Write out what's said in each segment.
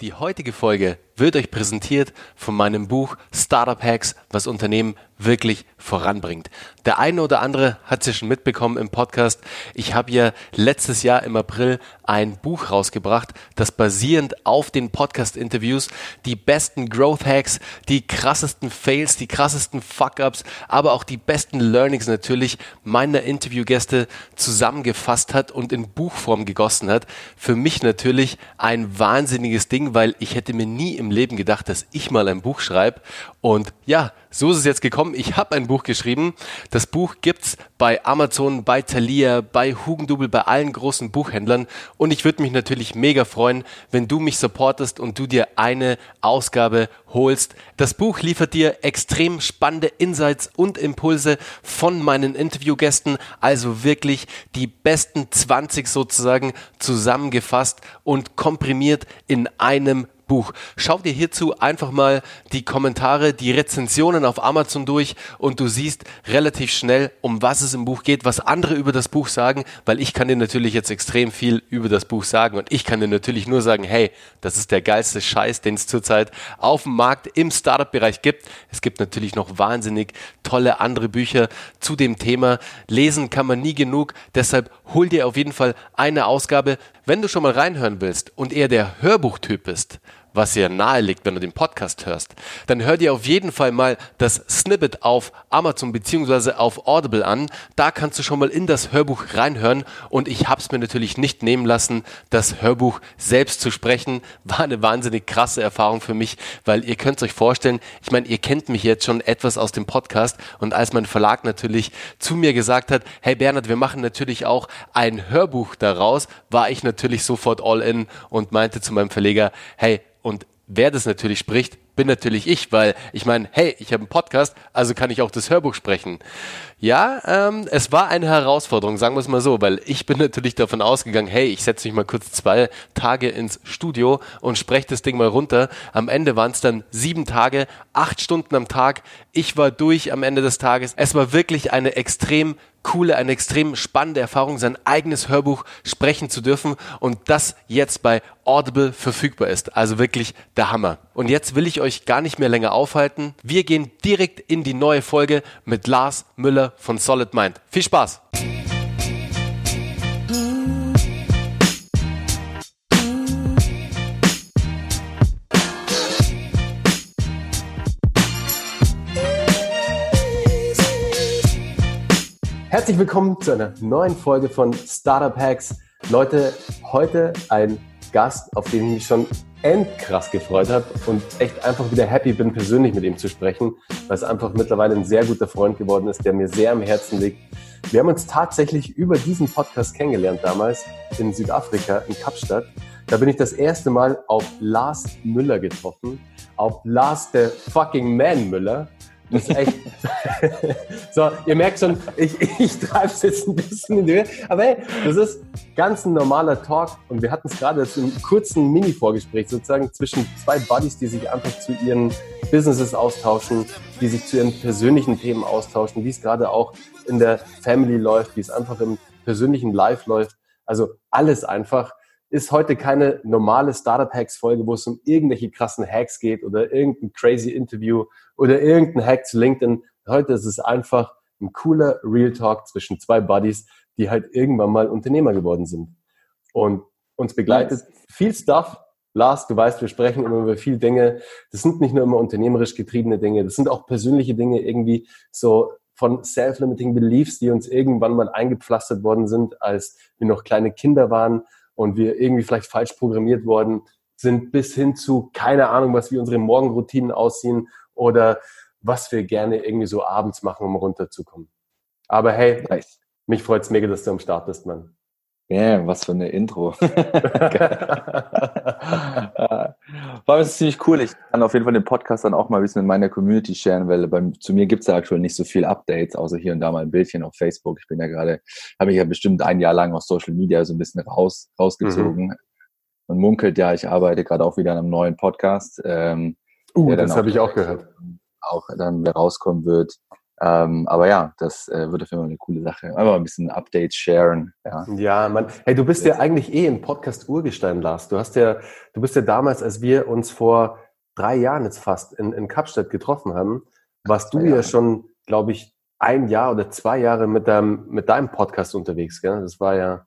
Die heutige Folge wird euch präsentiert von meinem Buch Startup Hacks, was Unternehmen wirklich voranbringt. Der eine oder andere hat es ja schon mitbekommen im Podcast. Ich habe ja letztes Jahr im April ein Buch rausgebracht, das basierend auf den Podcast-Interviews die besten Growth Hacks, die krassesten Fails, die krassesten Fuck-Ups, aber auch die besten Learnings natürlich meiner Interviewgäste zusammengefasst hat und in Buchform gegossen hat. Für mich natürlich ein wahnsinniges Ding, weil ich hätte mir nie im Leben gedacht, dass ich mal ein Buch schreibe. Und ja, so ist es jetzt gekommen. Ich habe ein Buch geschrieben. Das Buch gibt's bei Amazon, bei Thalia, bei Hugendubel, bei allen großen Buchhändlern. Und ich würde mich natürlich mega freuen, wenn du mich supportest und du dir eine Ausgabe holst. Das Buch liefert dir extrem spannende Insights und Impulse von meinen Interviewgästen. Also wirklich die besten 20 sozusagen zusammengefasst und komprimiert in einem Buch. Schau dir hierzu einfach mal die Kommentare, die Rezensionen auf Amazon durch und du siehst relativ schnell, um was es im Buch geht, was andere über das Buch sagen, weil ich kann dir natürlich jetzt extrem viel über das Buch sagen und ich kann dir natürlich nur sagen, hey, das ist der geilste Scheiß, den es zurzeit auf dem Markt im Startup-Bereich gibt. Es gibt natürlich noch wahnsinnig tolle andere Bücher zu dem Thema. Lesen kann man nie genug, deshalb hol dir auf jeden Fall eine Ausgabe. Wenn du schon mal reinhören willst und eher der Hörbuchtyp bist, was ja nahe liegt, wenn du den Podcast hörst, dann hör dir auf jeden Fall mal das Snippet auf Amazon beziehungsweise auf Audible an. Da kannst du schon mal in das Hörbuch reinhören und ich hab's mir natürlich nicht nehmen lassen, das Hörbuch selbst zu sprechen. War eine wahnsinnig krasse Erfahrung für mich, weil ihr könnt euch vorstellen, ich meine, ihr kennt mich jetzt schon etwas aus dem Podcast und als mein Verlag natürlich zu mir gesagt hat, hey Bernhard, wir machen natürlich auch ein Hörbuch daraus, war ich natürlich sofort all in und meinte zu meinem Verleger, hey, und wer das natürlich spricht, bin natürlich ich, weil ich meine, hey, ich habe einen Podcast, also kann ich auch das Hörbuch sprechen. Ja, ähm, es war eine Herausforderung, sagen wir es mal so, weil ich bin natürlich davon ausgegangen, hey, ich setze mich mal kurz zwei Tage ins Studio und spreche das Ding mal runter. Am Ende waren es dann sieben Tage, acht Stunden am Tag. Ich war durch am Ende des Tages. Es war wirklich eine extrem coole, eine extrem spannende Erfahrung, sein eigenes Hörbuch sprechen zu dürfen und das jetzt bei Audible verfügbar ist. Also wirklich der Hammer. Und jetzt will ich euch gar nicht mehr länger aufhalten. Wir gehen direkt in die neue Folge mit Lars Müller von Solid Mind. Viel Spaß! Herzlich willkommen zu einer neuen Folge von Startup Hacks. Leute, heute ein Gast, auf den ich mich schon endkrass gefreut habe und echt einfach wieder happy bin, persönlich mit ihm zu sprechen, weil es einfach mittlerweile ein sehr guter Freund geworden ist, der mir sehr am Herzen liegt. Wir haben uns tatsächlich über diesen Podcast kennengelernt damals in Südafrika, in Kapstadt. Da bin ich das erste Mal auf Lars Müller getroffen, auf Lars der fucking Man Müller. Das ist echt. so, ihr merkt schon, ich, ich treibe es jetzt ein bisschen in die Höhe. Aber hey, das ist ganz ein normaler Talk. Und wir hatten es gerade jetzt im kurzen Mini-Vorgespräch sozusagen zwischen zwei Buddies, die sich einfach zu ihren Businesses austauschen, die sich zu ihren persönlichen Themen austauschen, wie es gerade auch in der Family läuft, wie es einfach im persönlichen Life läuft. Also alles einfach ist heute keine normale Startup-Hacks-Folge, wo es um irgendwelche krassen Hacks geht oder irgendein crazy Interview oder irgendein Hack zu LinkedIn. Heute ist es einfach ein cooler Real Talk zwischen zwei Buddies, die halt irgendwann mal Unternehmer geworden sind. Und uns begleitet viel Stuff. Lars, du weißt, wir sprechen immer über viele Dinge. Das sind nicht nur immer unternehmerisch getriebene Dinge, das sind auch persönliche Dinge, irgendwie so von Self-Limiting Beliefs, die uns irgendwann mal eingepflastert worden sind, als wir noch kleine Kinder waren und wir irgendwie vielleicht falsch programmiert worden sind, bis hin zu keine Ahnung, was wie unsere Morgenroutinen aussehen oder was wir gerne irgendwie so abends machen, um runterzukommen. Aber hey, nice. mich freut's mega, dass du am Start bist, Mann. Ja, yeah, was für eine Intro. War es ziemlich cool. Ich kann auf jeden Fall den Podcast dann auch mal ein bisschen in meiner Community sharen, weil bei, zu mir gibt es ja aktuell nicht so viel Updates, außer hier und da mal ein Bildchen auf Facebook. Ich bin ja gerade, habe mich ja bestimmt ein Jahr lang aus Social Media so ein bisschen raus, rausgezogen. Mhm. Und munkelt, ja, ich arbeite gerade auch wieder an einem neuen Podcast. Ähm, uh, das habe ich auch gehört. Auch dann rauskommen wird. Ähm, aber ja, das äh, wird auf jeden Fall eine coole Sache. Einfach ein bisschen Updates sharen. Ja, ja man, hey, du bist ja eigentlich eh ein Podcast Urgestein, Lars. Du hast ja, du bist ja damals, als wir uns vor drei Jahren jetzt fast in, in Kapstadt getroffen haben, warst du ja, ja schon, glaube ich, ein Jahr oder zwei Jahre mit deinem, mit deinem Podcast unterwegs, gell? Das war ja.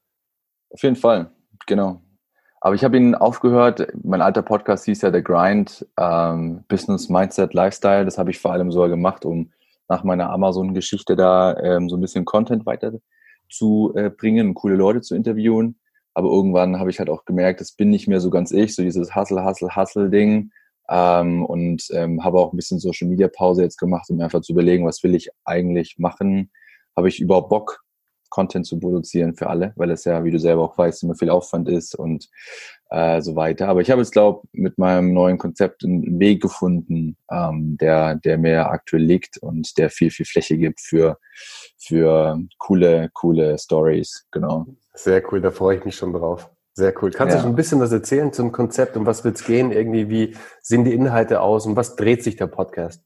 Auf jeden Fall, genau. Aber ich habe ihn aufgehört. Mein alter Podcast hieß ja The Grind, ähm, Business, Mindset, Lifestyle. Das habe ich vor allem so gemacht, um nach meiner Amazon-Geschichte da ähm, so ein bisschen Content weiter zu äh, coole Leute zu interviewen. Aber irgendwann habe ich halt auch gemerkt, das bin nicht mehr so ganz ich, so dieses Hustle, Hustle, Hustle-Ding. Ähm, und ähm, habe auch ein bisschen Social Media Pause jetzt gemacht, um einfach zu überlegen, was will ich eigentlich machen? Habe ich überhaupt Bock, Content zu produzieren für alle, weil es ja, wie du selber auch weißt, immer viel Aufwand ist und äh, so weiter. Aber ich habe jetzt, glaube mit meinem neuen Konzept einen Weg gefunden, ähm, der, der mir aktuell liegt und der viel, viel Fläche gibt für, für coole, coole Stories. Genau. Sehr cool, da freue ich mich schon drauf. Sehr cool. Kannst ja. du ein bisschen was erzählen zum Konzept? Um was wird es gehen? Irgendwie, wie sehen die Inhalte aus? Und was dreht sich der Podcast?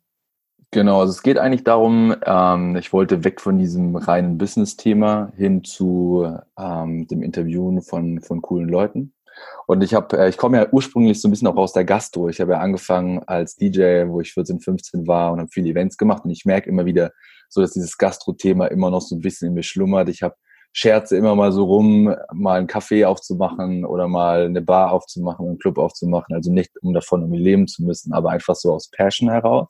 Genau, also es geht eigentlich darum, ähm, ich wollte weg von diesem reinen Business-Thema hin zu ähm, dem Interviewen von, von coolen Leuten. Und ich habe, äh, ich komme ja ursprünglich so ein bisschen auch aus der Gastro. Ich habe ja angefangen als DJ, wo ich 14, 15 war und habe viele Events gemacht. Und ich merke immer wieder so, dass dieses Gastro-Thema immer noch so ein bisschen in mir schlummert. Ich habe scherze immer mal so rum, mal einen Café aufzumachen oder mal eine Bar aufzumachen, einen Club aufzumachen. Also nicht, um davon irgendwie leben zu müssen, aber einfach so aus Passion heraus.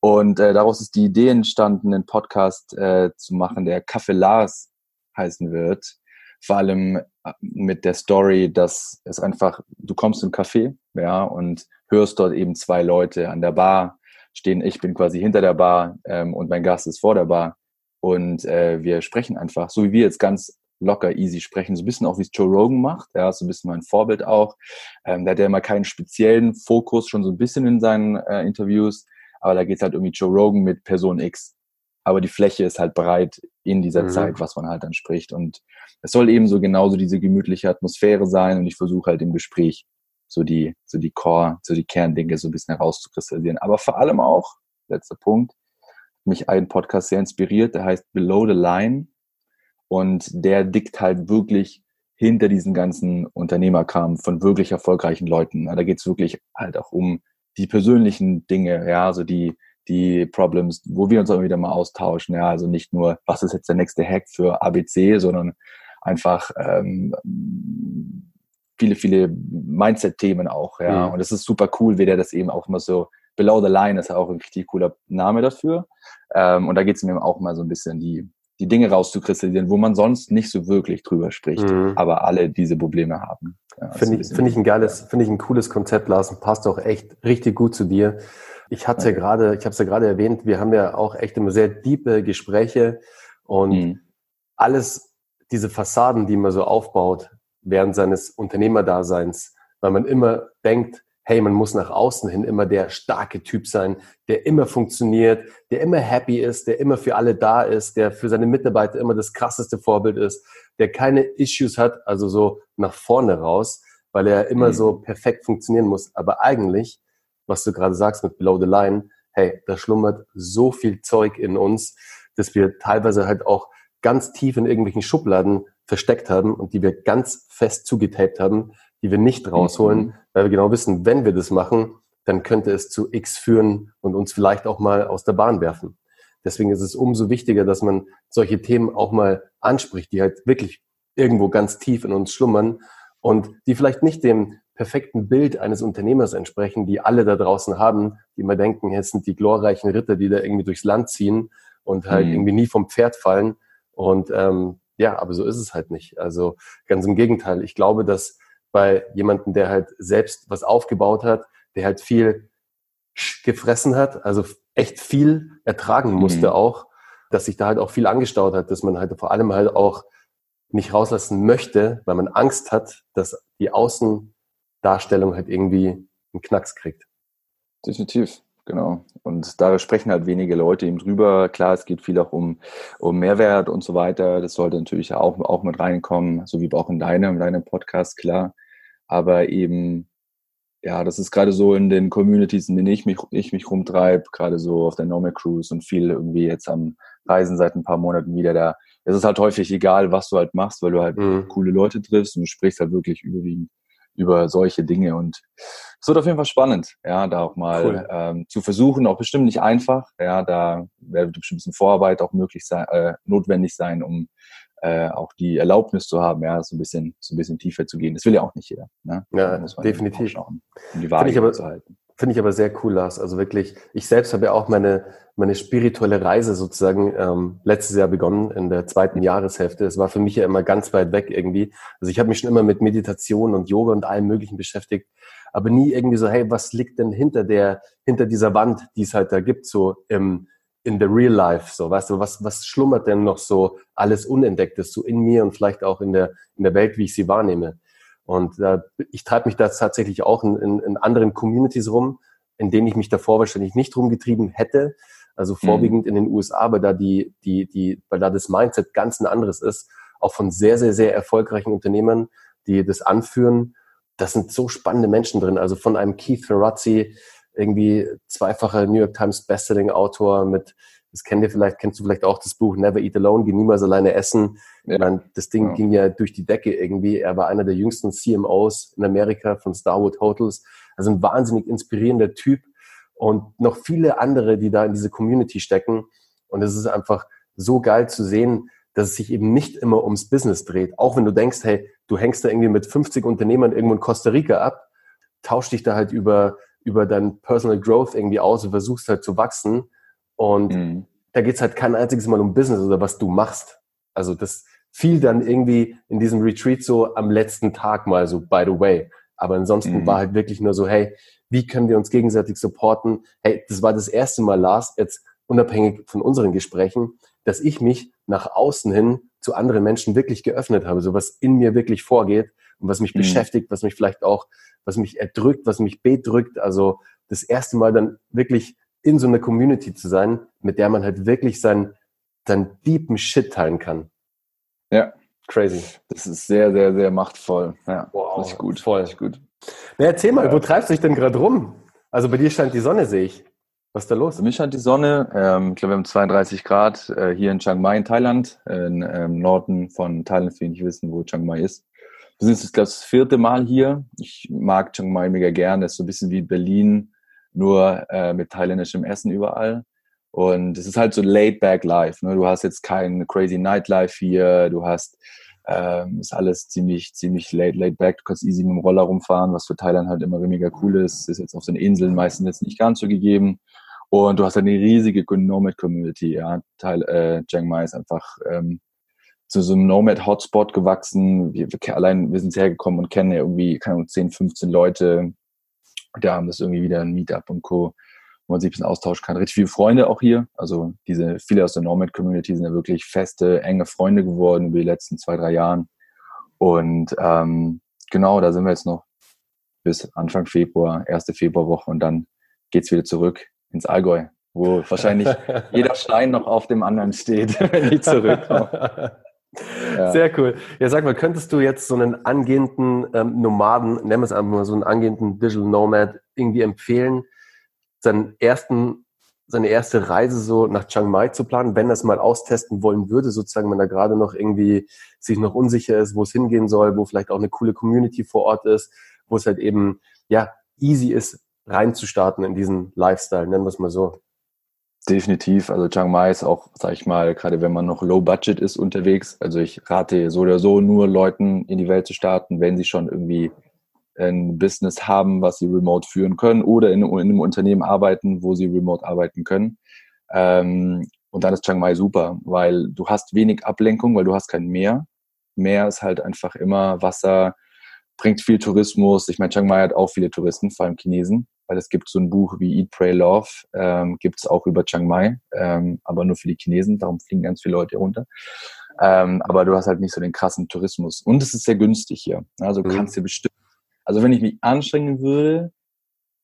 Und äh, daraus ist die Idee entstanden, einen Podcast äh, zu machen, der Café Lars heißen wird. Vor allem äh, mit der Story, dass es einfach, du kommst ein Café, ja, und hörst dort eben zwei Leute an der Bar stehen. Ich bin quasi hinter der Bar ähm, und mein Gast ist vor der Bar. Und äh, wir sprechen einfach, so wie wir jetzt ganz locker, easy sprechen, so ein bisschen auch wie es Joe Rogan macht, ja, so ein bisschen mein Vorbild auch. Ähm, da hat er immer keinen speziellen Fokus, schon so ein bisschen in seinen äh, Interviews, aber da geht halt irgendwie Joe Rogan mit Person X. Aber die Fläche ist halt breit in dieser mhm. Zeit, was man halt dann spricht. Und es soll eben so genauso diese gemütliche Atmosphäre sein und ich versuche halt im Gespräch so die, so die Core, so die Kerndinge so ein bisschen herauszukristallisieren. Aber vor allem auch, letzter Punkt, mich ein Podcast sehr inspiriert, der heißt Below the Line. Und der dickt halt wirklich hinter diesen ganzen Unternehmerkram von wirklich erfolgreichen Leuten. Da geht es wirklich halt auch um die persönlichen Dinge, ja, also die, die Problems, wo wir uns auch wieder mal austauschen, ja, also nicht nur, was ist jetzt der nächste Hack für ABC, sondern einfach ähm, viele, viele Mindset-Themen auch, ja. Mhm. Und es ist super cool, wie der das eben auch immer so Below the Line ist auch ein richtig cooler Name dafür. Ähm, und da geht es mir auch mal so ein bisschen die, die Dinge rauszukristallisieren, wo man sonst nicht so wirklich drüber spricht, mhm. aber alle diese Probleme haben. Ja, finde ich, finde ich ein geiles, finde ich ein cooles Konzept, Lars, und passt auch echt richtig gut zu dir. Ich hatte ja gerade, ich habe es ja gerade erwähnt, wir haben ja auch echt immer sehr tiefe Gespräche und mhm. alles, diese Fassaden, die man so aufbaut während seines Unternehmerdaseins, weil man immer denkt, hey, man muss nach außen hin immer der starke Typ sein, der immer funktioniert, der immer happy ist, der immer für alle da ist, der für seine Mitarbeiter immer das krasseste Vorbild ist, der keine Issues hat, also so nach vorne raus, weil er immer mhm. so perfekt funktionieren muss. Aber eigentlich, was du gerade sagst mit Below the Line, hey, da schlummert so viel Zeug in uns, dass wir teilweise halt auch ganz tief in irgendwelchen Schubladen versteckt haben und die wir ganz fest zugetaped haben, die wir nicht rausholen, mhm. weil wir genau wissen, wenn wir das machen, dann könnte es zu X führen und uns vielleicht auch mal aus der Bahn werfen. Deswegen ist es umso wichtiger, dass man solche Themen auch mal anspricht, die halt wirklich irgendwo ganz tief in uns schlummern und die vielleicht nicht dem perfekten Bild eines Unternehmers entsprechen, die alle da draußen haben, die immer denken, es sind die glorreichen Ritter, die da irgendwie durchs Land ziehen und halt mhm. irgendwie nie vom Pferd fallen. Und ähm, ja, aber so ist es halt nicht. Also ganz im Gegenteil. Ich glaube, dass bei jemandem, der halt selbst was aufgebaut hat, der halt viel gefressen hat, also echt viel ertragen musste mhm. auch, dass sich da halt auch viel angestaut hat, dass man halt vor allem halt auch nicht rauslassen möchte, weil man Angst hat, dass die Außendarstellung halt irgendwie einen Knacks kriegt. Definitiv, genau. Und da sprechen halt wenige Leute eben drüber. Klar, es geht viel auch um, um Mehrwert und so weiter. Das sollte natürlich auch, auch mit reinkommen, so wie auch in deinem, in deinem Podcast, klar aber eben ja, das ist gerade so in den Communities, in denen ich mich, ich mich rumtreibe, gerade so auf der Nomad Cruise und viel irgendwie jetzt am Reisen seit ein paar Monaten wieder da. Es ist halt häufig egal, was du halt machst, weil du halt mhm. coole Leute triffst und du sprichst halt wirklich überwiegend über solche Dinge und es wird auf jeden Fall spannend, ja, da auch mal cool. ähm, zu versuchen, auch bestimmt nicht einfach, ja, da wird bestimmt ein bisschen Vorarbeit auch möglich sein, äh, notwendig sein, um äh, auch die Erlaubnis zu haben, ja, so ein bisschen, so ein bisschen tiefer zu gehen. Das will ja auch nicht jeder. Ne? Ja, definitiv. Schauen, um die Wahrheit zu halten. Finde ich aber sehr cool, Lars. Also wirklich, ich selbst habe ja auch meine, meine spirituelle Reise sozusagen ähm, letztes Jahr begonnen, in der zweiten Jahreshälfte. Es war für mich ja immer ganz weit weg irgendwie. Also ich habe mich schon immer mit Meditation und Yoga und allem Möglichen beschäftigt, aber nie irgendwie so, hey, was liegt denn hinter der, hinter dieser Wand, die es halt da gibt, so im, in the real life, so, weißt du, was, was schlummert denn noch so alles Unentdecktes, so in mir und vielleicht auch in der, in der Welt, wie ich sie wahrnehme. Und äh, ich treibe mich da tatsächlich auch in, in, in anderen Communities rum, in denen ich mich davor wahrscheinlich nicht rumgetrieben hätte. Also mhm. vorwiegend mhm. in den USA, weil da die, die, die, weil da das Mindset ganz ein anderes ist, auch von sehr, sehr, sehr erfolgreichen Unternehmern, die das anführen. Das sind so spannende Menschen drin. Also von einem Keith Ferrazzi, irgendwie zweifacher New York Times Bestselling Autor mit, das kennt ihr vielleicht, kennst du vielleicht auch das Buch Never Eat Alone, geh niemals alleine essen. Ja. Meine, das Ding ja. ging ja durch die Decke irgendwie. Er war einer der jüngsten CMOs in Amerika von Starwood Hotels. Also ein wahnsinnig inspirierender Typ und noch viele andere, die da in diese Community stecken. Und es ist einfach so geil zu sehen, dass es sich eben nicht immer ums Business dreht. Auch wenn du denkst, hey, du hängst da irgendwie mit 50 Unternehmern irgendwo in Costa Rica ab, tausch dich da halt über über dein Personal Growth irgendwie aus und versuchst halt zu wachsen. Und mhm. da geht's halt kein einziges Mal um Business oder was du machst. Also das fiel dann irgendwie in diesem Retreat so am letzten Tag mal so, by the way. Aber ansonsten mhm. war halt wirklich nur so, hey, wie können wir uns gegenseitig supporten? Hey, das war das erste Mal, Lars, jetzt unabhängig von unseren Gesprächen, dass ich mich nach außen hin zu anderen Menschen wirklich geöffnet habe, so was in mir wirklich vorgeht und was mich mhm. beschäftigt, was mich vielleicht auch was mich erdrückt, was mich bedrückt. Also das erste Mal dann wirklich in so einer Community zu sein, mit der man halt wirklich sein, sein deepen Shit teilen kann. Ja. Crazy. Das ist sehr, sehr, sehr machtvoll. Ja, wow, richtig gut. Voll. Richtig gut. Na, erzähl mal, ja. wo treibst du dich denn gerade rum? Also bei dir scheint die Sonne, sehe ich. Was ist da los? Bei mir scheint die Sonne. Ähm, ich glaube, wir haben 32 Grad äh, hier in Chiang Mai in Thailand, im ähm, Norden von Thailand, für die nicht wissen, wo Chiang Mai ist. Wir sind jetzt das vierte Mal hier. Ich mag Chiang Mai mega gern. Das ist so ein bisschen wie Berlin, nur äh, mit thailändischem Essen überall. Und es ist halt so laid back life. Ne? Du hast jetzt kein crazy Nightlife hier. Du hast ähm, ist alles ziemlich ziemlich laid, laid back. Du kannst easy mit dem Roller rumfahren, was für Thailand halt immer mega cool ist. Ist jetzt auf den Inseln meistens jetzt nicht ganz so gegeben. Und du hast halt eine riesige Nomad Community. Ja, Teil, äh, Chiang Mai ist einfach ähm, zu so einem Nomad-Hotspot gewachsen. Wir, wir, allein, wir sind hergekommen und kennen ja irgendwie, keine Ahnung, 10, 15 Leute. Da haben das irgendwie wieder ein Meetup und Co., wo man sich ein bisschen austauschen kann. Richtig viele Freunde auch hier. Also diese, viele aus der Nomad-Community sind ja wirklich feste, enge Freunde geworden über die letzten zwei, drei Jahren. Und ähm, genau, da sind wir jetzt noch bis Anfang Februar, erste Februarwoche und dann geht's wieder zurück ins Allgäu, wo wahrscheinlich jeder Stein noch auf dem anderen steht, wenn ich zurückkomme. Ja. Sehr cool. Ja, sag mal, könntest du jetzt so einen angehenden ähm, Nomaden, nennen wir es einfach mal so einen angehenden Digital Nomad, irgendwie empfehlen, seinen ersten, seine erste Reise so nach Chiang Mai zu planen, wenn er es mal austesten wollen würde, sozusagen, wenn er gerade noch irgendwie sich noch unsicher ist, wo es hingehen soll, wo vielleicht auch eine coole Community vor Ort ist, wo es halt eben, ja, easy ist, reinzustarten in diesen Lifestyle, nennen wir es mal so. Definitiv. Also Chiang Mai ist auch, sag ich mal, gerade wenn man noch low budget ist unterwegs. Also ich rate so oder so nur Leuten in die Welt zu starten, wenn sie schon irgendwie ein Business haben, was sie remote führen können oder in, in einem Unternehmen arbeiten, wo sie remote arbeiten können. Ähm, und dann ist Chiang Mai super, weil du hast wenig Ablenkung, weil du hast kein Meer. Meer ist halt einfach immer Wasser, bringt viel Tourismus. Ich meine, Chiang Mai hat auch viele Touristen, vor allem Chinesen weil es gibt so ein Buch wie Eat, Pray, Love, ähm, gibt es auch über Chiang Mai, ähm, aber nur für die Chinesen, darum fliegen ganz viele Leute hier runter. Ähm, aber du hast halt nicht so den krassen Tourismus. Und es ist sehr günstig hier. Also du mhm. kannst dir bestimmt, also wenn ich mich anstrengen würde,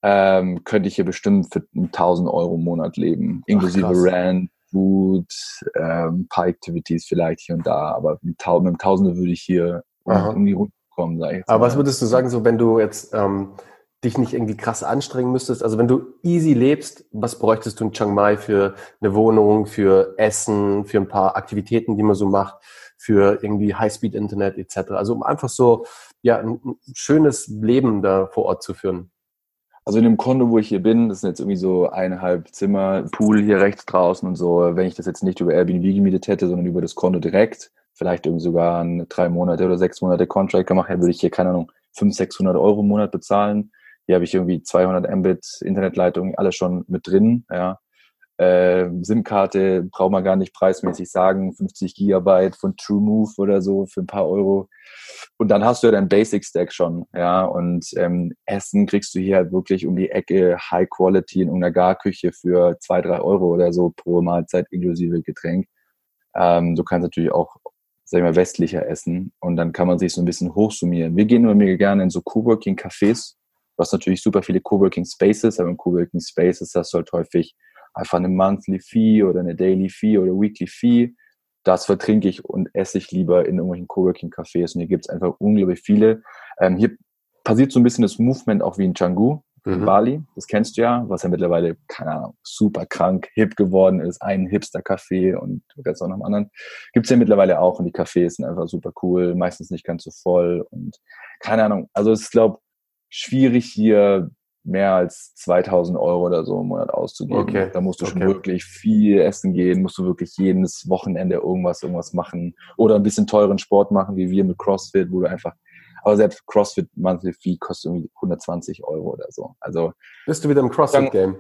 ähm, könnte ich hier bestimmt für 1000 Euro im Monat leben, inklusive Ach, Rent, Food, ähm, paar Activities vielleicht hier und da, aber mit, mit dem Tausende würde ich hier Aha. um die Runde kommen, sag ich jetzt Aber mal. was würdest du sagen, so wenn du jetzt ähm, dich nicht irgendwie krass anstrengen müsstest? Also wenn du easy lebst, was bräuchtest du in Chiang Mai für eine Wohnung, für Essen, für ein paar Aktivitäten, die man so macht, für irgendwie Highspeed-Internet etc. Also um einfach so ja ein, schönes Leben da vor Ort zu führen. Also in dem Kondo, wo ich hier bin, das sind jetzt irgendwie so eineinhalb Zimmer, Pool hier rechts draußen und so. Wenn ich das jetzt nicht über Airbnb gemietet hätte, sondern über das Konto direkt, vielleicht irgendwie sogar ein drei Monate oder sechs Monate Contract gemacht hätte, würde ich hier, keine Ahnung, 500, 600 Euro im Monat bezahlen. Hier habe ich irgendwie 200 Mbit Internetleitung, alles schon mit drin, ja. Äh, SIM-Karte braucht man gar nicht preismäßig sagen, 50 Gigabyte von TrueMove oder so für ein paar Euro. Und dann hast du ja dein Basic-Stack schon, ja. Und ähm, Essen kriegst du hier halt wirklich um die Ecke High Quality in irgendeiner Garküche für zwei, drei Euro oder so pro Mahlzeit inklusive Getränk. Ähm, du kannst natürlich auch, sag ich mal, westlicher essen und dann kann man sich so ein bisschen hochsummieren. Wir gehen nur mega gerne in so Coworking-Cafés. Du hast natürlich super viele Coworking Spaces, aber in Coworking Spaces hast du halt häufig einfach eine Monthly Fee oder eine Daily Fee oder Weekly Fee. Das vertrinke ich und esse ich lieber in irgendwelchen Coworking-Cafés. Und hier gibt es einfach unglaublich viele. Ähm, hier passiert so ein bisschen das Movement auch wie in Canggu, in mhm. Bali. Das kennst du ja, was ja mittlerweile, keine Ahnung, super krank, hip geworden ist. Ein Hipster-Café und jetzt auch noch einen anderen. Gibt es ja mittlerweile auch. Und die Cafés sind einfach super cool, meistens nicht ganz so voll. Und keine Ahnung. Also es ist, glaube schwierig hier mehr als 2000 Euro oder so im Monat auszugeben. Okay. Da musst du schon okay. wirklich viel essen gehen, musst du wirklich jedes Wochenende irgendwas, irgendwas machen oder ein bisschen teuren Sport machen, wie wir mit CrossFit, wo du einfach, aber selbst CrossFit Monthly Fee kostet irgendwie 120 Euro oder so. Also. Bist du wieder im CrossFit-Game?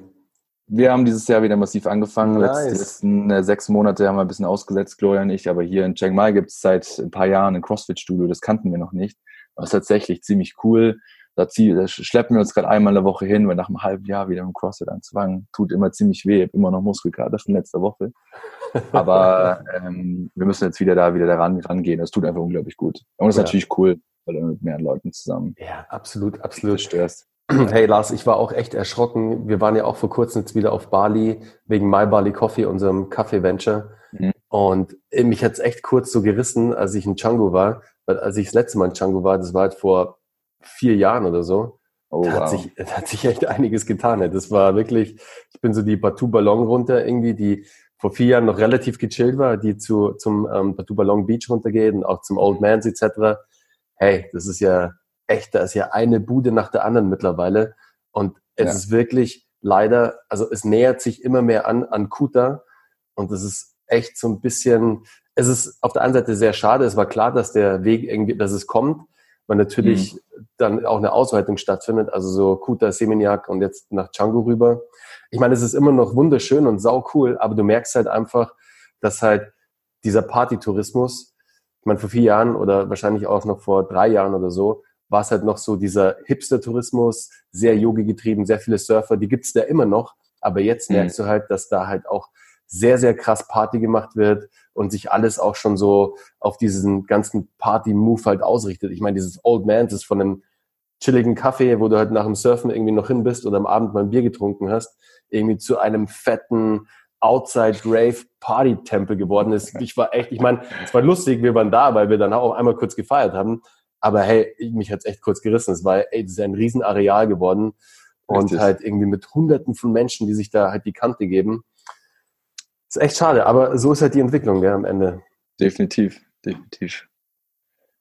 Wir haben dieses Jahr wieder massiv angefangen. Nice. Letzte, letzten äh, sechs Monate haben wir ein bisschen ausgesetzt, Gloria und ich. Aber hier in Chiang Mai gibt es seit ein paar Jahren ein CrossFit-Studio. Das kannten wir noch nicht. Das ist tatsächlich ziemlich cool da, zieh, da schleppen wir uns gerade einmal in der Woche hin, weil nach einem halben Jahr wieder im CrossFit anzufangen, tut immer ziemlich weh. Ich habe immer noch Muskelkater von letzter Woche. Aber ähm, wir müssen jetzt wieder da wieder daran rangehen. Das tut einfach unglaublich gut. Und das ist ja. natürlich cool, weil du mit mehreren Leuten zusammen. Ja, absolut, absolut. Störst. Hey Lars, ich war auch echt erschrocken. Wir waren ja auch vor kurzem jetzt wieder auf Bali wegen My Bali Coffee, unserem Kaffee-Venture. Mhm. Und mich hat's echt kurz so gerissen, als ich in Django war. Weil als ich das letzte Mal in Django war, das war halt vor vier Jahren oder so. Oh, da, wow. hat sich, da hat sich echt einiges getan. Das war wirklich, ich bin so die Batu Ballon runter irgendwie, die vor vier Jahren noch relativ gechillt war, die zu, zum ähm, Batu Ballon Beach runtergeht und auch zum Old Mans etc. Hey, das ist ja echt, da ist ja eine Bude nach der anderen mittlerweile. Und es ja. ist wirklich leider, also es nähert sich immer mehr an, an Kuta. Und das ist echt so ein bisschen, es ist auf der einen Seite sehr schade. Es war klar, dass der Weg irgendwie, dass es kommt weil natürlich mhm. dann auch eine Ausweitung stattfindet, also so Kuta, Seminyak und jetzt nach Django rüber. Ich meine, es ist immer noch wunderschön und sau cool, aber du merkst halt einfach, dass halt dieser Partytourismus, ich meine, vor vier Jahren oder wahrscheinlich auch noch vor drei Jahren oder so, war es halt noch so dieser Hipster-Tourismus, sehr Yogi getrieben, sehr viele Surfer, die gibt's da immer noch, aber jetzt mhm. merkst du halt, dass da halt auch sehr, sehr krass Party gemacht wird und sich alles auch schon so auf diesen ganzen Party-Move halt ausrichtet. Ich meine, dieses Old Man, das ist von einem chilligen Kaffee, wo du halt nach dem Surfen irgendwie noch hin bist oder am Abend mal ein Bier getrunken hast, irgendwie zu einem fetten Outside Rave Party Tempel geworden ist. Ich war echt, ich meine, es war lustig, wir waren da, weil wir dann auch einmal kurz gefeiert haben. Aber hey, mich hat's echt kurz gerissen. Es war, ey, das ist ein Riesenareal geworden und Richtig. halt irgendwie mit Hunderten von Menschen, die sich da halt die Kante geben. Ist echt schade, aber so ist halt die Entwicklung ja, am Ende. Definitiv, definitiv.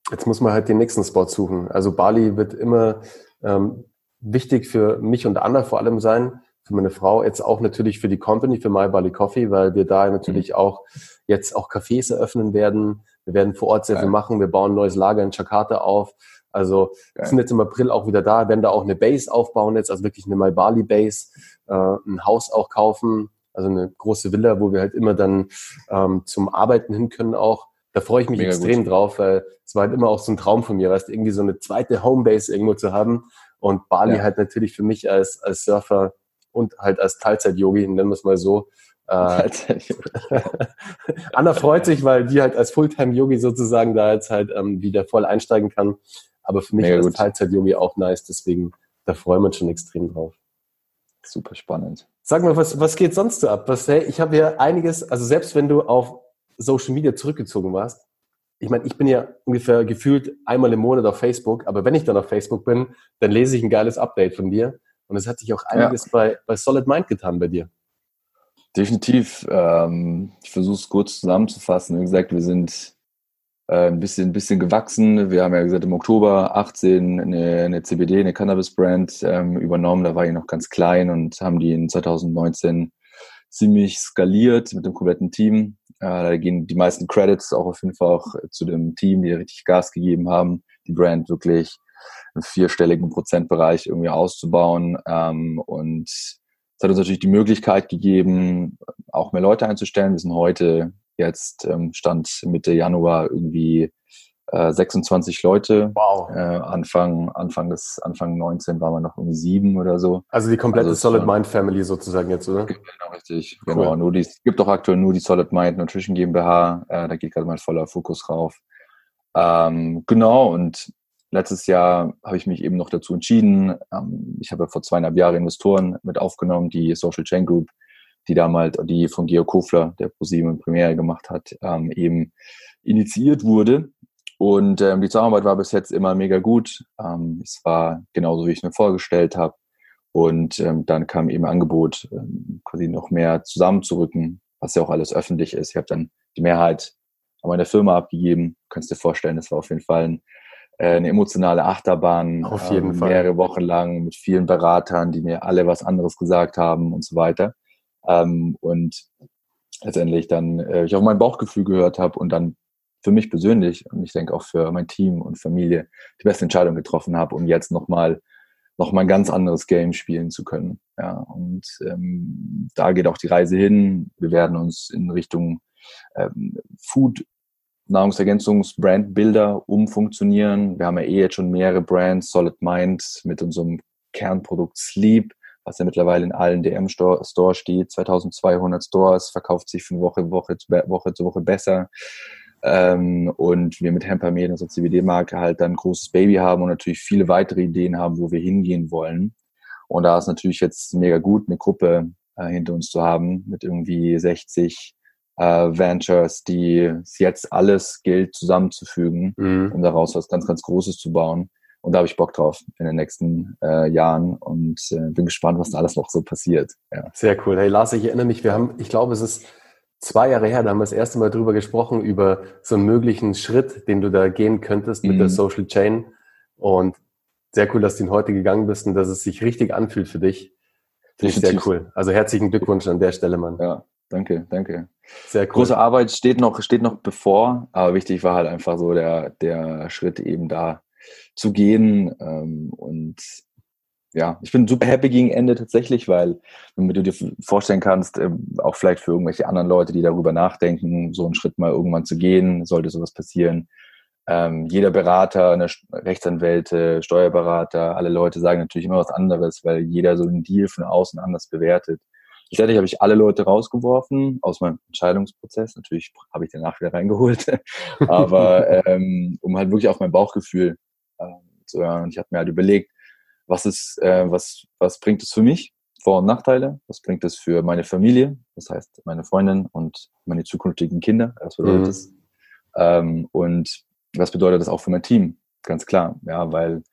Jetzt muss man halt den nächsten Spot suchen. Also Bali wird immer ähm, wichtig für mich und Anna vor allem sein, für meine Frau, jetzt auch natürlich für die Company, für My Bali Coffee, weil wir da natürlich mhm. auch jetzt auch Cafés eröffnen werden. Wir werden vor Ort sehr Geil. viel machen. Wir bauen ein neues Lager in Jakarta auf. Also wir sind jetzt im April auch wieder da, werden da auch eine Base aufbauen jetzt, also wirklich eine My Bali Base, äh, ein Haus auch kaufen, also eine große Villa, wo wir halt immer dann ähm, zum Arbeiten hin können auch. Da freue ich mich Mega extrem gut. drauf, weil es war halt immer auch so ein Traum von mir, weißt irgendwie so eine zweite Homebase irgendwo zu haben. Und Bali ja. halt natürlich für mich als, als Surfer und halt als Teilzeit-Yogi, nennen wir es mal so. Äh, Anna freut sich, weil die halt als Fulltime-Yogi sozusagen da jetzt halt ähm, wieder voll einsteigen kann. Aber für mich Mega als Teilzeit-Yogi auch nice, deswegen da freuen wir uns schon extrem drauf. Super spannend. Sag mal, was, was geht sonst so ab? Was, hey, ich habe ja einiges, also selbst wenn du auf Social Media zurückgezogen warst, ich meine, ich bin ja ungefähr gefühlt einmal im Monat auf Facebook, aber wenn ich dann auf Facebook bin, dann lese ich ein geiles Update von dir. Und es hat sich auch einiges ja. bei, bei Solid Mind getan bei dir. Definitiv. Ähm, ich versuche es kurz zusammenzufassen. Wie gesagt, wir sind äh, ein bisschen, ein bisschen gewachsen. Wir haben ja gesagt, im Oktober 18 eine, eine CBD, eine Cannabis-Brand ähm, übernommen. Da war ich noch ganz klein und haben die in 2019 ziemlich skaliert mit dem kompletten Team. Äh, da gehen die meisten Credits auch auf jeden Fall auch zu dem Team, die richtig Gas gegeben haben, die Brand wirklich im vierstelligen Prozentbereich irgendwie auszubauen. Ähm, und es hat uns natürlich die Möglichkeit gegeben, auch mehr Leute einzustellen. Wir sind heute jetzt ähm, Stand Mitte Januar irgendwie äh, 26 Leute. Wow. Äh, Anfang, Anfang des, Anfang 19 waren wir noch irgendwie sieben oder so. Also die komplette also Solid Mind Family sozusagen jetzt, oder? Genau, richtig. Cool. Genau. Nur die, es gibt auch aktuell nur die Solid Mind Nutrition GmbH. Äh, da geht gerade mal voller Fokus drauf. Ähm, genau, und letztes Jahr habe ich mich eben noch dazu entschieden. Ähm, ich habe vor zweieinhalb Jahren Investoren mit aufgenommen, die Social Chain Group, die damals, die von Georg Kofler, der ProSieben Premiere gemacht hat, ähm, eben initiiert wurde. Und ähm, die Zusammenarbeit war bis jetzt immer mega gut. Ähm, es war genauso, wie ich mir vorgestellt habe. Und ähm, dann kam eben Angebot, ähm, quasi noch mehr zusammenzurücken, was ja auch alles öffentlich ist. Ich habe dann die Mehrheit an meine Firma abgegeben. Du kannst dir vorstellen, das war auf jeden Fall ein, äh, eine emotionale Achterbahn. Auf jeden ähm, Fall. Mehrere Wochen lang mit vielen Beratern, die mir alle was anderes gesagt haben und so weiter. Ähm, und letztendlich dann äh, ich auf mein Bauchgefühl gehört habe und dann für mich persönlich und ich denke auch für mein Team und Familie die beste Entscheidung getroffen habe, um jetzt nochmal noch mal ein ganz anderes Game spielen zu können. Ja, und ähm, da geht auch die Reise hin. Wir werden uns in Richtung ähm, Food Nahrungsergänzungs-Brand-Bilder umfunktionieren. Wir haben ja eh jetzt schon mehrere Brands, Solid Mind mit unserem Kernprodukt Sleep, was ja mittlerweile in allen DM-Store steht, 2200 Stores, verkauft sich von Woche, Woche, zu Woche zu Woche besser. Ähm, und wir mit Hempermed, unserer CBD-Marke, halt dann ein großes Baby haben und natürlich viele weitere Ideen haben, wo wir hingehen wollen. Und da ist natürlich jetzt mega gut, eine Gruppe äh, hinter uns zu haben mit irgendwie 60 äh, Ventures, die jetzt alles gilt zusammenzufügen, mhm. um daraus was ganz, ganz Großes zu bauen. Und da habe ich Bock drauf in den nächsten äh, Jahren und äh, bin gespannt, was da alles noch so passiert. Ja. Sehr cool. Hey Lars, ich erinnere mich, wir haben, ich glaube, es ist zwei Jahre her, da haben wir das erste Mal drüber gesprochen, über so einen möglichen Schritt, den du da gehen könntest mit mhm. der Social Chain. Und sehr cool, dass du ihn heute gegangen bist und dass es sich richtig anfühlt für dich. Finde ich sehr cool. Also herzlichen Glückwunsch an der Stelle, Mann. Ja, danke, danke. Sehr cool. Große Arbeit steht noch, steht noch bevor, aber wichtig war halt einfach so der, der Schritt eben da zu gehen ähm, und ja, ich bin super happy gegen Ende tatsächlich, weil, wenn du dir vorstellen kannst, ähm, auch vielleicht für irgendwelche anderen Leute, die darüber nachdenken, so einen Schritt mal irgendwann zu gehen, sollte sowas passieren. Ähm, jeder Berater, Rechtsanwälte, Steuerberater, alle Leute sagen natürlich immer was anderes, weil jeder so einen Deal von außen anders bewertet. Letztendlich habe ich alle Leute rausgeworfen aus meinem Entscheidungsprozess. Natürlich habe ich danach wieder reingeholt, aber ähm, um halt wirklich auf mein Bauchgefühl zu hören. Ich habe mir halt überlegt, was ist, äh, was, was bringt es für mich? Vor- und Nachteile? Was bringt es für meine Familie? Das heißt, meine Freundin und meine zukünftigen Kinder. Was bedeutet mhm. das? Ähm, und was bedeutet das auch für mein Team? Ganz klar, ja, weil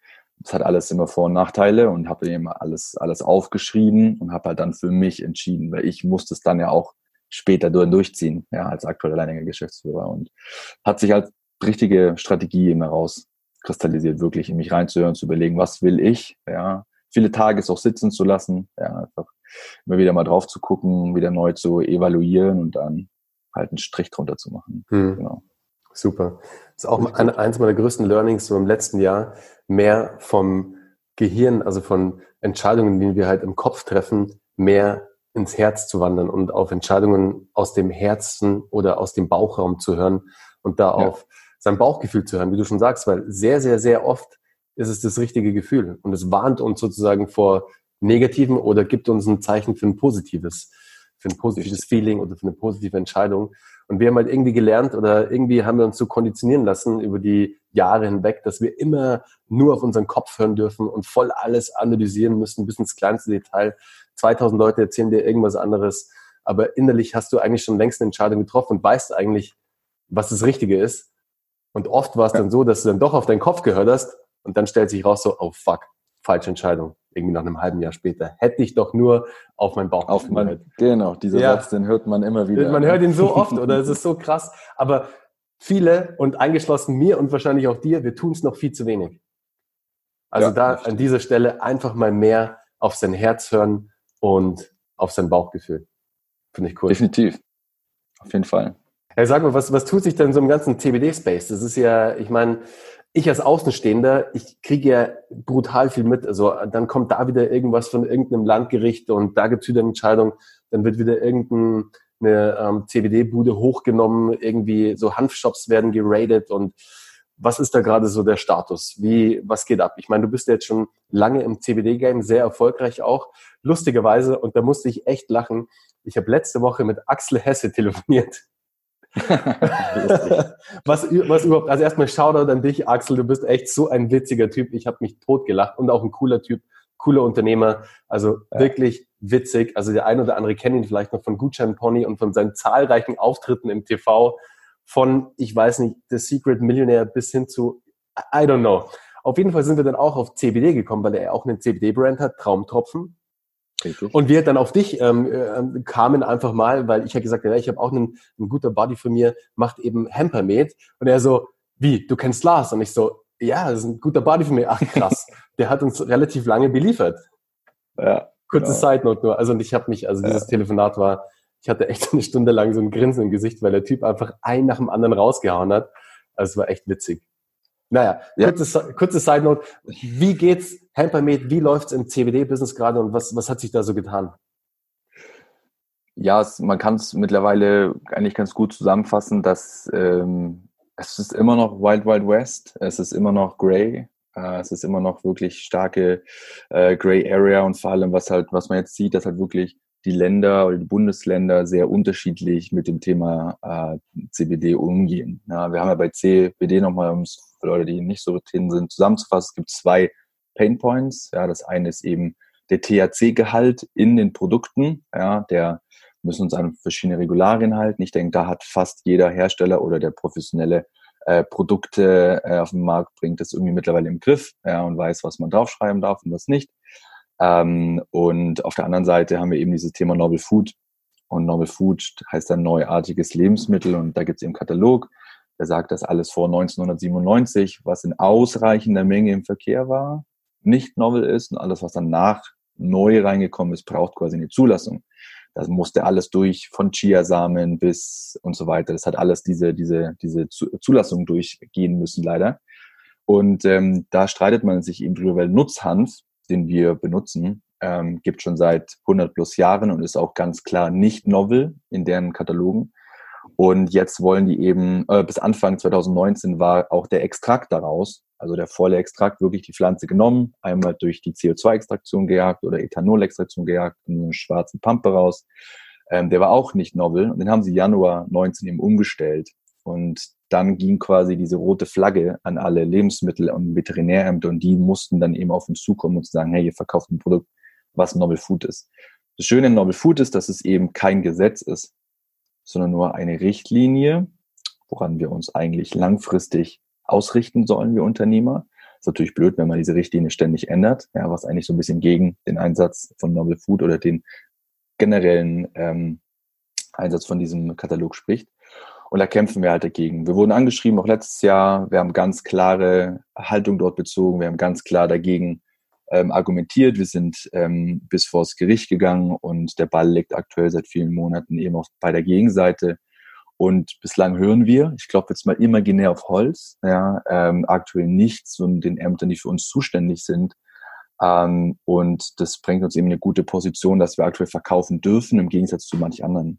es hat alles immer Vor- und Nachteile und habe eben alles, alles aufgeschrieben und habe halt dann für mich entschieden, weil ich musste es dann ja auch später durchziehen, ja, als aktueller alleiniger Geschäftsführer und hat sich als richtige Strategie immer raus, kristallisiert, wirklich in mich reinzuhören, zu überlegen, was will ich, ja, viele Tage es auch sitzen zu lassen, ja, einfach immer wieder mal drauf zu gucken, wieder neu zu evaluieren und dann halt einen Strich drunter zu machen. Hm. Genau. Super. Das ist auch ein, eins meiner größten Learnings so im letzten Jahr, mehr vom Gehirn, also von Entscheidungen, die wir halt im Kopf treffen, mehr ins Herz zu wandern und auf Entscheidungen aus dem Herzen oder aus dem Bauchraum zu hören und da ja. auf sein Bauchgefühl zu hören, wie du schon sagst, weil sehr, sehr, sehr oft ist es das richtige Gefühl und es warnt uns sozusagen vor Negativen oder gibt uns ein Zeichen für ein positives, für ein positives Feeling oder für eine positive Entscheidung. Und wir haben halt irgendwie gelernt oder irgendwie haben wir uns so konditionieren lassen über die Jahre hinweg, dass wir immer nur auf unseren Kopf hören dürfen und voll alles analysieren müssen, bis ins kleinste Detail. 2000 Leute erzählen dir irgendwas anderes, aber innerlich hast du eigentlich schon längst eine Entscheidung getroffen und weißt eigentlich, was das Richtige ist Und oft war es dann so, dass du dann doch auf deinen Kopf gehört hast und dann stellt sich raus so, oh fuck, falsche Entscheidung. Irgendwie nach einem halben Jahr später. Hätte ich doch nur auf mein Bauch auf mein, Genau, dieser ja. Satz, den hört man immer wieder. Man hört ihn so oft oder es ist so krass. Aber viele und eingeschlossen mir und wahrscheinlich auch dir, wir tun es noch viel zu wenig. Also ja, da an dieser Stelle einfach mal mehr auf sein Herz hören und auf sein Bauchgefühl. Finde ich cool. Definitiv. Auf jeden Fall. Ja, sag mal, was, was tut sich denn so im ganzen CBD-Space? Das ist ja, ich meine, ich als Außenstehender, ich kriege ja brutal viel mit. Also dann kommt da wieder irgendwas von irgendeinem Landgericht und da gibt es wieder eine Entscheidung, dann wird wieder irgendeine ähm, CBD-Bude hochgenommen, irgendwie so Hanfshops werden geradet und was ist da gerade so der Status? Wie, was geht ab? Ich meine, du bist jetzt schon lange im CBD-Game, sehr erfolgreich auch. Lustigerweise, und da musste ich echt lachen, ich habe letzte Woche mit Axel Hesse telefoniert. was, was überhaupt, also erstmal Shoutout an dich, Axel, du bist echt so ein witziger Typ. Ich habe mich totgelacht und auch ein cooler Typ, cooler Unternehmer. Also ja. wirklich witzig. Also der ein oder andere kennt ihn vielleicht noch von Gutschein Pony und von seinen zahlreichen Auftritten im TV. Von, ich weiß nicht, The Secret Millionaire bis hin zu, I don't know. Auf jeden Fall sind wir dann auch auf CBD gekommen, weil er auch einen CBD-Brand hat, Traumtropfen. Richtig. Und wir dann auf dich ähm, äh, kamen einfach mal, weil ich habe gesagt, ja, ich habe auch einen, ein guter Buddy von mir, macht eben Hampermade. Und er so, wie, du kennst Lars? Und ich so, ja, das ist ein guter Buddy von mir. Ach krass, der hat uns relativ lange beliefert. Ja. Kurze genau. Side Note nur. Also und ich habe mich, also dieses ja. Telefonat war, ich hatte echt eine Stunde lang so ein Grinsen im Gesicht, weil der Typ einfach ein nach dem anderen rausgehauen hat. Also es war echt witzig. Naja, ja. kurze, kurze Side Note. Wie geht's Hampermade? Wie läuft's im CBD-Business gerade und was, was hat sich da so getan? Ja, es, man kann es mittlerweile eigentlich ganz gut zusammenfassen, dass ähm, es ist immer noch Wild Wild West, es ist immer noch Grey, äh, es ist immer noch wirklich starke äh, Grey Area und vor allem, was halt, was man jetzt sieht, dass halt wirklich die Länder oder die Bundesländer sehr unterschiedlich mit dem Thema äh, CBD umgehen. Ja, wir haben ja bei CBD nochmal, um es für Leute, die nicht so drin sind, zusammenzufassen. Es gibt zwei Pain Points. Ja, das eine ist eben der THC-Gehalt in den Produkten. Ja, der müssen uns an verschiedene Regularien halten. Ich denke, da hat fast jeder Hersteller oder der professionelle äh, Produkte äh, auf den Markt bringt das irgendwie mittlerweile im Griff ja, und weiß, was man draufschreiben darf und was nicht. Ähm, und auf der anderen Seite haben wir eben dieses Thema Novel Food. Und Novel Food heißt ein neuartiges Lebensmittel und da gibt es eben Katalog. Er sagt, dass alles vor 1997, was in ausreichender Menge im Verkehr war, nicht novel ist und alles, was danach neu reingekommen ist, braucht quasi eine Zulassung. Das musste alles durch, von Chiasamen bis und so weiter. Das hat alles diese, diese, diese Zulassung durchgehen müssen, leider. Und ähm, da streitet man sich eben drüber, weil Nutzhanf, den wir benutzen, ähm, gibt schon seit 100 plus Jahren und ist auch ganz klar nicht novel in deren Katalogen. Und jetzt wollen die eben, äh, bis Anfang 2019 war auch der Extrakt daraus, also der volle Extrakt, wirklich die Pflanze genommen, einmal durch die CO2-Extraktion gejagt oder Ethanol-Extraktion gejagt einen schwarzen Pampe raus. Ähm, der war auch nicht novel und den haben sie Januar 19 eben umgestellt. Und dann ging quasi diese rote Flagge an alle Lebensmittel- und Veterinärämter und die mussten dann eben auf uns zukommen und sagen, hey, ihr verkauft ein Produkt, was Novel Food ist. Das Schöne in Novel Food ist, dass es eben kein Gesetz ist sondern nur eine Richtlinie, woran wir uns eigentlich langfristig ausrichten sollen, wir Unternehmer. Ist natürlich blöd, wenn man diese Richtlinie ständig ändert, ja, was eigentlich so ein bisschen gegen den Einsatz von Novel Food oder den generellen ähm, Einsatz von diesem Katalog spricht. Und da kämpfen wir halt dagegen. Wir wurden angeschrieben, auch letztes Jahr. Wir haben ganz klare Haltung dort bezogen. Wir haben ganz klar dagegen ähm, argumentiert. Wir sind ähm, bis vors Gericht gegangen und der Ball liegt aktuell seit vielen Monaten eben auch bei der Gegenseite. Und bislang hören wir, ich glaube jetzt mal imaginär auf Holz, ja, ähm, aktuell nichts von den Ämtern, die für uns zuständig sind. Ähm, und das bringt uns eben eine gute Position, dass wir aktuell verkaufen dürfen, im Gegensatz zu manch anderen.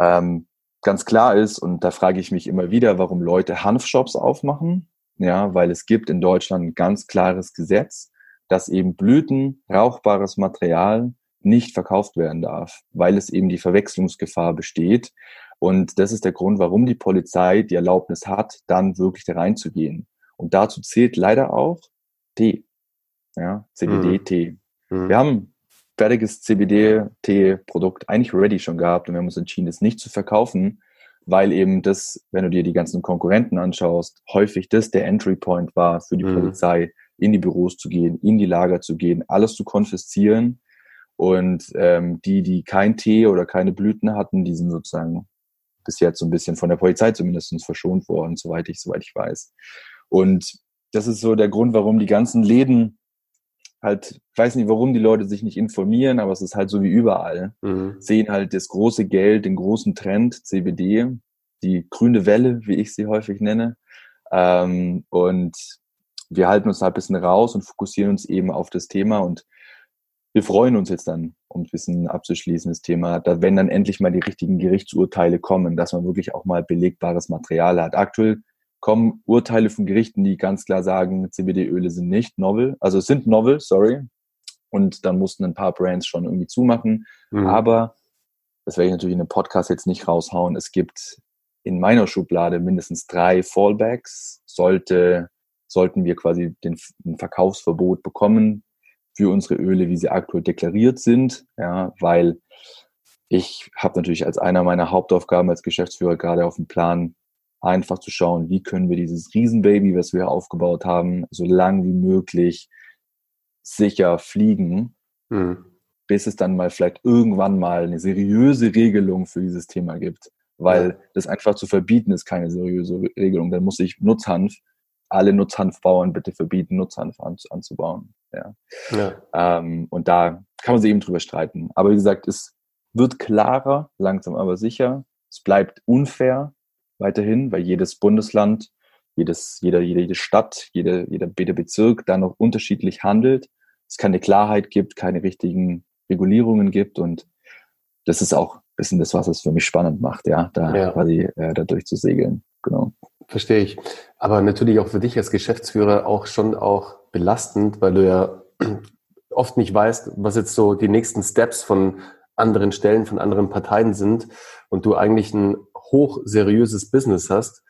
Ähm, ganz klar ist, und da frage ich mich immer wieder, warum Leute Hanfshops aufmachen. Ja, weil es gibt in Deutschland ein ganz klares Gesetz, dass eben Blüten, rauchbares Material nicht verkauft werden darf, weil es eben die Verwechslungsgefahr besteht. Und das ist der Grund, warum die Polizei die Erlaubnis hat, dann wirklich da reinzugehen. Und dazu zählt leider auch Tee. Ja, CBD-Tee. Mhm. mhm. Wir haben fertiges CBD-Tee-Produkt eigentlich ready schon gehabt und wir haben uns entschieden, es nicht zu verkaufen, weil eben das, wenn du dir die ganzen Konkurrenten anschaust, häufig das der Entry Point war für die mhm. Polizei, in die Büros zu gehen, in die Lager zu gehen, alles zu konfiszieren. Und ähm, die, die kein Tee oder keine Blüten hatten, die sind sozusagen bis jetzt so ein bisschen von der Polizei zumindest verschont worden, soweit ich, soweit ich weiß. Und das ist so der Grund, warum die ganzen Läden halt, ich weiß nicht, warum die Leute sich nicht informieren, aber es ist halt so wie überall. Mhm. Sehen halt das große Geld, den großen Trend, CBD, die grüne Welle, wie ich sie häufig nenne. Ähm, und wir halten uns halt ein bisschen raus und fokussieren uns eben auf das Thema und wir freuen uns jetzt dann, um ein bisschen abzuschließen, das Thema, da, wenn dann endlich mal die richtigen Gerichtsurteile kommen, dass man wirklich auch mal belegbares Material hat. Aktuell kommen Urteile von Gerichten, die ganz klar sagen, CBD-Öle sind nicht novel, also sind novel, sorry. Und dann mussten ein paar Brands schon irgendwie zumachen. Mhm. Aber, das werde ich natürlich in einem Podcast jetzt nicht raushauen, es gibt in meiner Schublade mindestens drei Fallbacks. Sollte, sollten wir quasi den, ein Verkaufsverbot bekommen für unsere Öle, wie sie aktuell deklariert sind, ja, weil ich habe natürlich als einer meiner Hauptaufgaben als Geschäftsführer gerade auf dem Plan, einfach zu schauen, wie können wir dieses Riesenbaby, was wir aufgebaut haben, so lang wie möglich sicher fliegen, mhm. bis es dann mal vielleicht irgendwann mal eine seriöse Regelung für dieses Thema gibt. Weil ja. das einfach zu verbieten ist keine seriöse Regelung. Dann muss ich Nutzhanf, alle Nutzhanfbauern bitte verbieten, Nutzhanf an, anzubauen. Ja. ja. Ähm, und da kann man sich eben drüber streiten. Aber wie gesagt, es wird klarer, langsam aber sicher. Es bleibt unfair, weiterhin, weil jedes Bundesland, jedes, jeder, jede, jede Stadt, jeder, jeder, jeder Bezirk da noch unterschiedlich handelt. Es keine Klarheit gibt, keine richtigen Regulierungen gibt und das ist auch ein bisschen das, was es für mich spannend macht, ja, da ja. quasi äh, da durchzusegeln. Genau. Verstehe ich. Aber natürlich auch für dich als Geschäftsführer auch schon auch belastend, weil du ja oft nicht weißt, was jetzt so die nächsten Steps von anderen Stellen, von anderen Parteien sind und du eigentlich ein hochseriöses Business hast,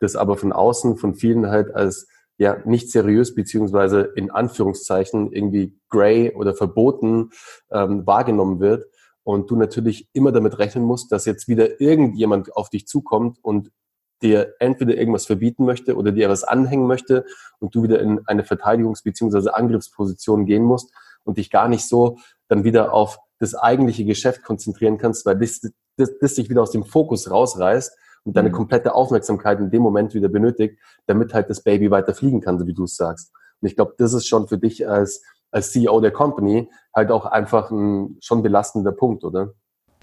das aber von außen von vielen halt als ja nicht seriös beziehungsweise in Anführungszeichen irgendwie grey oder verboten ähm, wahrgenommen wird und du natürlich immer damit rechnen musst, dass jetzt wieder irgendjemand auf dich zukommt und dir entweder irgendwas verbieten möchte oder dir was anhängen möchte und du wieder in eine Verteidigungs- beziehungsweise Angriffsposition gehen musst und dich gar nicht so dann wieder auf das eigentliche Geschäft konzentrieren kannst, weil das, das, das dich wieder aus dem Fokus rausreißt und deine mhm. komplette Aufmerksamkeit in dem Moment wieder benötigt, damit halt das Baby weiter fliegen kann, so wie du es sagst. Und ich glaube, das ist schon für dich als, als CEO der Company halt auch einfach ein schon belastender Punkt, oder?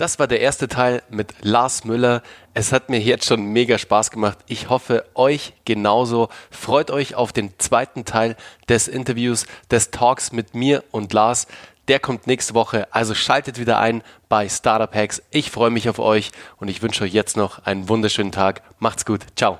Das war der erste Teil mit Lars Müller. Es hat mir jetzt schon mega Spaß gemacht. Ich hoffe, euch genauso. Freut euch auf den zweiten Teil des Interviews, des Talks mit mir und Lars. Der kommt nächste Woche, also schaltet wieder ein bei Startup Hacks. Ich freue mich auf euch und ich wünsche euch jetzt noch einen wunderschönen Tag. Macht's gut. Ciao.